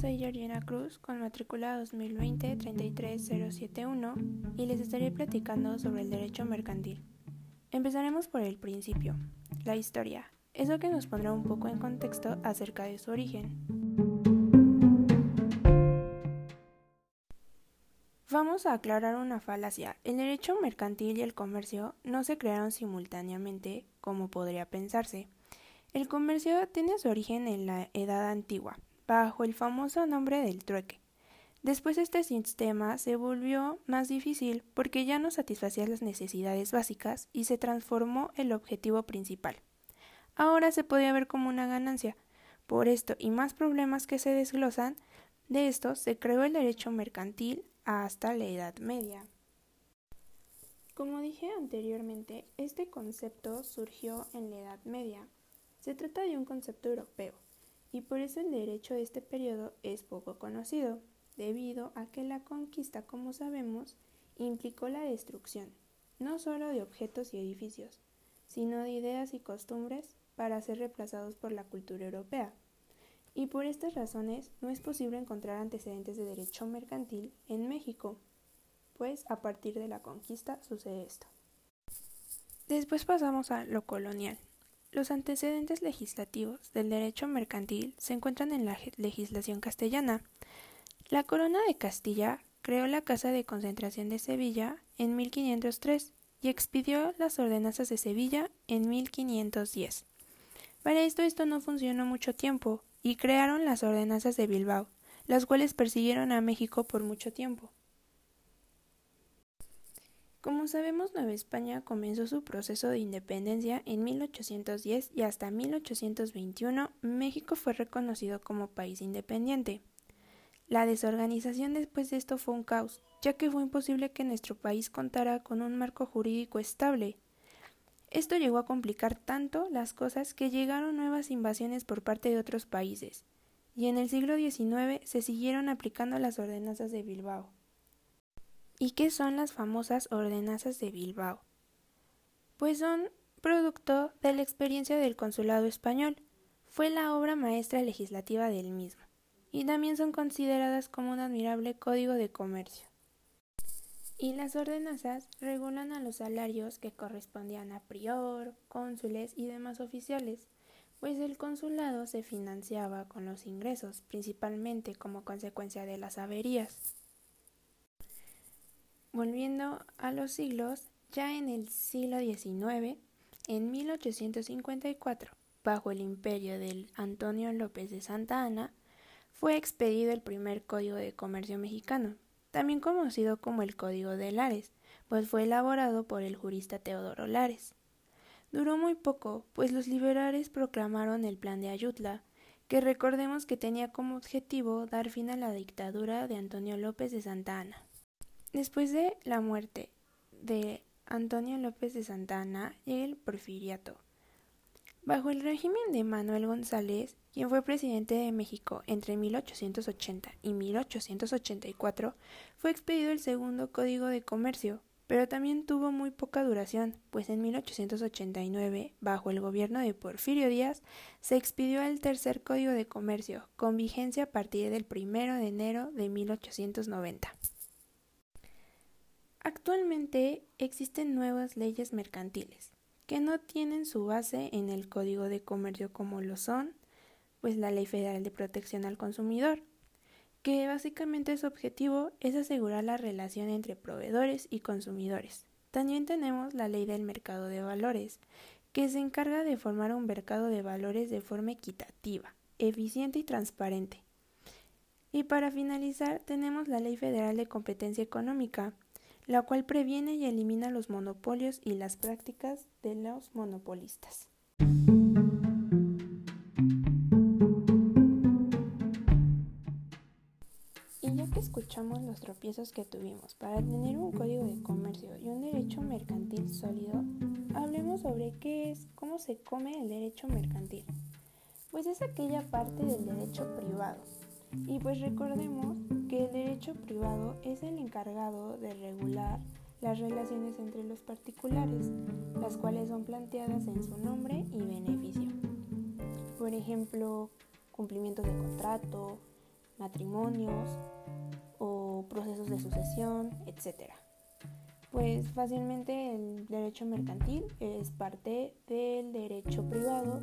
soy Georgina Cruz con matrícula 2020-33071 y les estaré platicando sobre el derecho mercantil. Empezaremos por el principio, la historia, eso que nos pondrá un poco en contexto acerca de su origen. Vamos a aclarar una falacia. El derecho mercantil y el comercio no se crearon simultáneamente, como podría pensarse. El comercio tiene su origen en la Edad Antigua, bajo el famoso nombre del trueque. Después este sistema se volvió más difícil porque ya no satisfacía las necesidades básicas y se transformó el objetivo principal. Ahora se podía ver como una ganancia. Por esto y más problemas que se desglosan, de esto se creó el derecho mercantil hasta la Edad Media. Como dije anteriormente, este concepto surgió en la Edad Media. Se trata de un concepto europeo, y por eso el derecho de este periodo es poco conocido, debido a que la conquista, como sabemos, implicó la destrucción, no solo de objetos y edificios, sino de ideas y costumbres para ser reemplazados por la cultura europea y por estas razones no es posible encontrar antecedentes de derecho mercantil en México, pues a partir de la conquista sucede esto. Después pasamos a lo colonial. Los antecedentes legislativos del derecho mercantil se encuentran en la legislación castellana. La Corona de Castilla creó la Casa de Concentración de Sevilla en 1503 y expidió las ordenanzas de Sevilla en 1510. Para esto esto no funcionó mucho tiempo, y crearon las ordenanzas de Bilbao, las cuales persiguieron a México por mucho tiempo. Como sabemos, Nueva España comenzó su proceso de independencia en 1810 y hasta 1821 México fue reconocido como país independiente. La desorganización después de esto fue un caos, ya que fue imposible que nuestro país contara con un marco jurídico estable, esto llegó a complicar tanto las cosas que llegaron nuevas invasiones por parte de otros países, y en el siglo XIX se siguieron aplicando las ordenanzas de Bilbao. ¿Y qué son las famosas ordenanzas de Bilbao? Pues son producto de la experiencia del consulado español. Fue la obra maestra legislativa del mismo, y también son consideradas como un admirable código de comercio y las ordenanzas regulan a los salarios que correspondían a prior, cónsules y demás oficiales, pues el consulado se financiaba con los ingresos, principalmente como consecuencia de las averías. Volviendo a los siglos, ya en el siglo XIX, en 1854, bajo el imperio del Antonio López de Santa Ana, fue expedido el primer Código de Comercio mexicano, también conocido como el Código de Lares, pues fue elaborado por el jurista Teodoro Lares. Duró muy poco, pues los liberales proclamaron el Plan de Ayutla, que recordemos que tenía como objetivo dar fin a la dictadura de Antonio López de Santa Ana. Después de la muerte de Antonio López de Santa Ana llega el porfiriato. Bajo el régimen de Manuel González, quien fue presidente de México entre 1880 y 1884, fue expedido el segundo Código de Comercio, pero también tuvo muy poca duración, pues en 1889, bajo el gobierno de Porfirio Díaz, se expidió el tercer Código de Comercio, con vigencia a partir del 1 de enero de 1890. Actualmente existen nuevas leyes mercantiles, que no tienen su base en el Código de Comercio como lo son pues la Ley Federal de Protección al Consumidor, que básicamente su objetivo es asegurar la relación entre proveedores y consumidores. También tenemos la Ley del Mercado de Valores, que se encarga de formar un mercado de valores de forma equitativa, eficiente y transparente. Y para finalizar tenemos la Ley Federal de Competencia Económica, la cual previene y elimina los monopolios y las prácticas de los monopolistas. escuchamos los tropiezos que tuvimos para tener un código de comercio y un derecho mercantil sólido, hablemos sobre qué es, cómo se come el derecho mercantil. Pues es aquella parte del derecho privado. Y pues recordemos que el derecho privado es el encargado de regular las relaciones entre los particulares, las cuales son planteadas en su nombre y beneficio. Por ejemplo, cumplimiento de contrato, matrimonios o procesos de sucesión, etc. Pues fácilmente el derecho mercantil es parte del derecho privado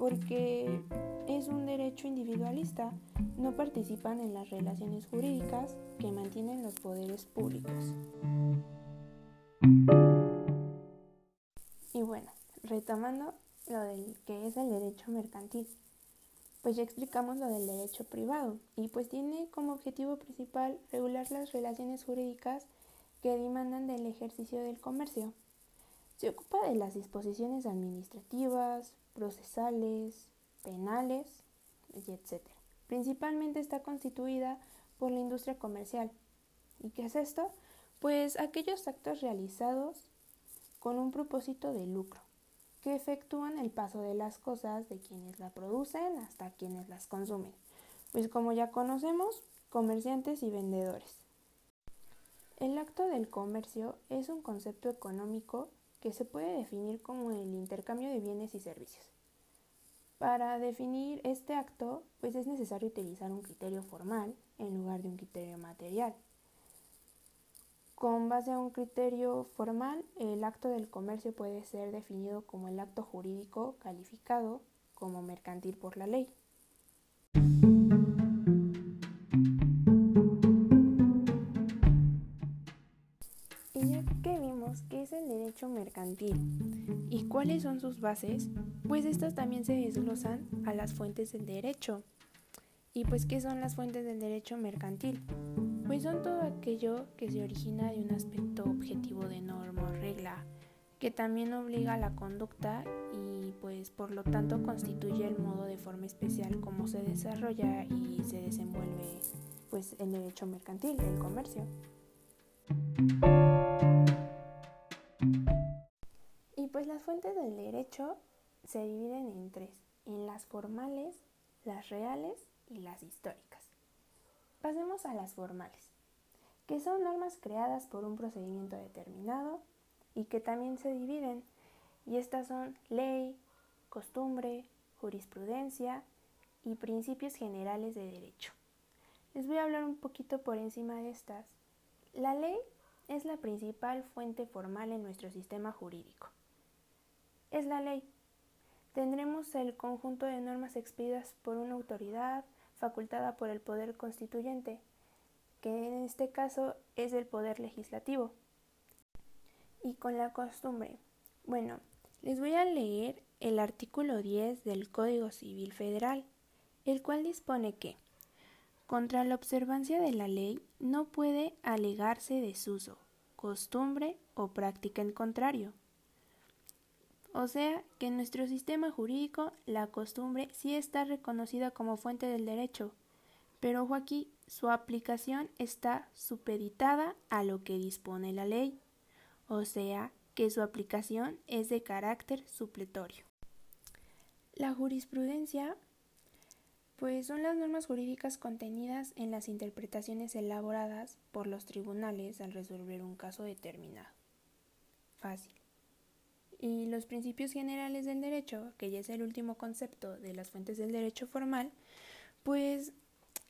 porque es un derecho individualista, no participan en las relaciones jurídicas que mantienen los poderes públicos. Y bueno, retomando lo del que es el derecho mercantil, pues ya explicamos lo del derecho privado y pues tiene como objetivo principal regular las relaciones jurídicas que demandan del ejercicio del comercio. Se ocupa de las disposiciones administrativas, procesales, penales, etc. Principalmente está constituida por la industria comercial. ¿Y qué es esto? Pues aquellos actos realizados con un propósito de lucro, que efectúan el paso de las cosas de quienes la producen hasta quienes las consumen. Pues como ya conocemos, comerciantes y vendedores. El acto del comercio es un concepto económico que se puede definir como el intercambio de bienes y servicios. Para definir este acto, pues es necesario utilizar un criterio formal en lugar de un criterio material. Con base a un criterio formal, el acto del comercio puede ser definido como el acto jurídico calificado como mercantil por la ley. Qué es el derecho mercantil y cuáles son sus bases, pues estas también se desglosan a las fuentes del derecho. ¿Y pues qué son las fuentes del derecho mercantil? Pues son todo aquello que se origina de un aspecto objetivo de norma o regla, que también obliga a la conducta y pues por lo tanto constituye el modo de forma especial como se desarrolla y se desenvuelve pues el derecho mercantil, el comercio. Se dividen en tres, en las formales, las reales y las históricas. Pasemos a las formales, que son normas creadas por un procedimiento determinado y que también se dividen, y estas son ley, costumbre, jurisprudencia y principios generales de derecho. Les voy a hablar un poquito por encima de estas. La ley es la principal fuente formal en nuestro sistema jurídico. Es la ley. Tendremos el conjunto de normas expedidas por una autoridad facultada por el poder constituyente, que en este caso es el poder legislativo. Y con la costumbre. Bueno, les voy a leer el artículo 10 del Código Civil Federal, el cual dispone que contra la observancia de la ley no puede alegarse desuso, costumbre o práctica en contrario. O sea que en nuestro sistema jurídico la costumbre sí está reconocida como fuente del derecho, pero ojo aquí, su aplicación está supeditada a lo que dispone la ley, o sea que su aplicación es de carácter supletorio. La jurisprudencia pues son las normas jurídicas contenidas en las interpretaciones elaboradas por los tribunales al resolver un caso determinado. Fácil. Y los principios generales del derecho, que ya es el último concepto de las fuentes del derecho formal, pues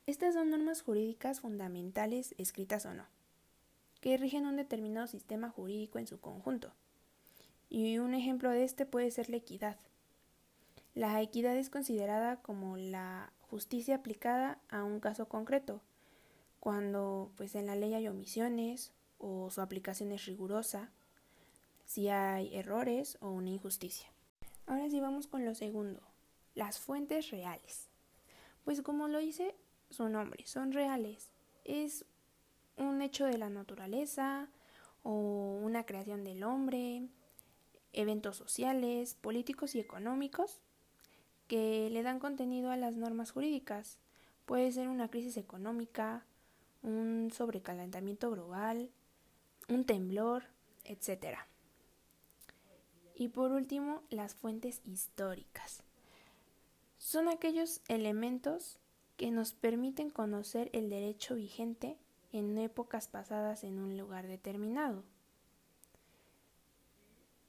estas son normas jurídicas fundamentales, escritas o no, que rigen un determinado sistema jurídico en su conjunto. Y un ejemplo de este puede ser la equidad. La equidad es considerada como la justicia aplicada a un caso concreto, cuando pues en la ley hay omisiones o su aplicación es rigurosa, si hay errores o una injusticia. Ahora sí vamos con lo segundo, las fuentes reales. Pues como lo dice su nombre, son reales. Es un hecho de la naturaleza o una creación del hombre, eventos sociales, políticos y económicos que le dan contenido a las normas jurídicas. Puede ser una crisis económica, un sobrecalentamiento global, un temblor, etc. Y por último, las fuentes históricas. Son aquellos elementos que nos permiten conocer el derecho vigente en épocas pasadas en un lugar determinado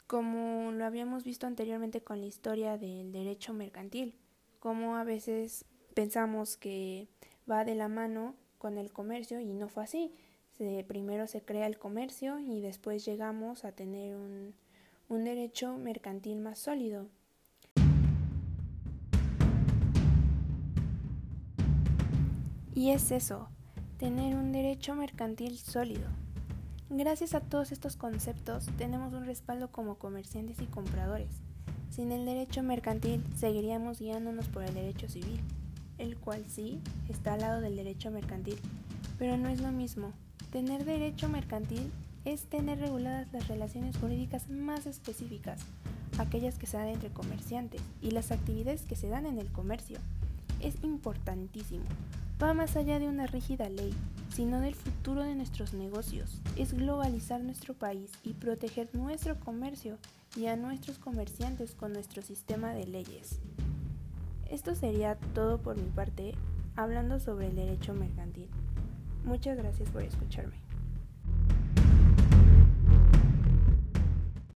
como lo habíamos visto anteriormente con la historia del derecho mercantil, como a veces pensamos que va de la mano con el comercio y no fue así. primero se crea el comercio y después llegamos a tener un, un derecho mercantil más sólido. Y es eso, tener un derecho mercantil sólido. Gracias a todos estos conceptos tenemos un respaldo como comerciantes y compradores. Sin el derecho mercantil seguiríamos guiándonos por el derecho civil, el cual sí está al lado del derecho mercantil, pero no es lo mismo. Tener derecho mercantil es tener reguladas las relaciones jurídicas más específicas, aquellas que se dan entre comerciantes y las actividades que se dan en el comercio. Es importantísimo. Va más allá de una rígida ley, sino del futuro de nuestros negocios. Es globalizar nuestro país y proteger nuestro comercio y a nuestros comerciantes con nuestro sistema de leyes. Esto sería todo por mi parte hablando sobre el derecho mercantil. Muchas gracias por escucharme.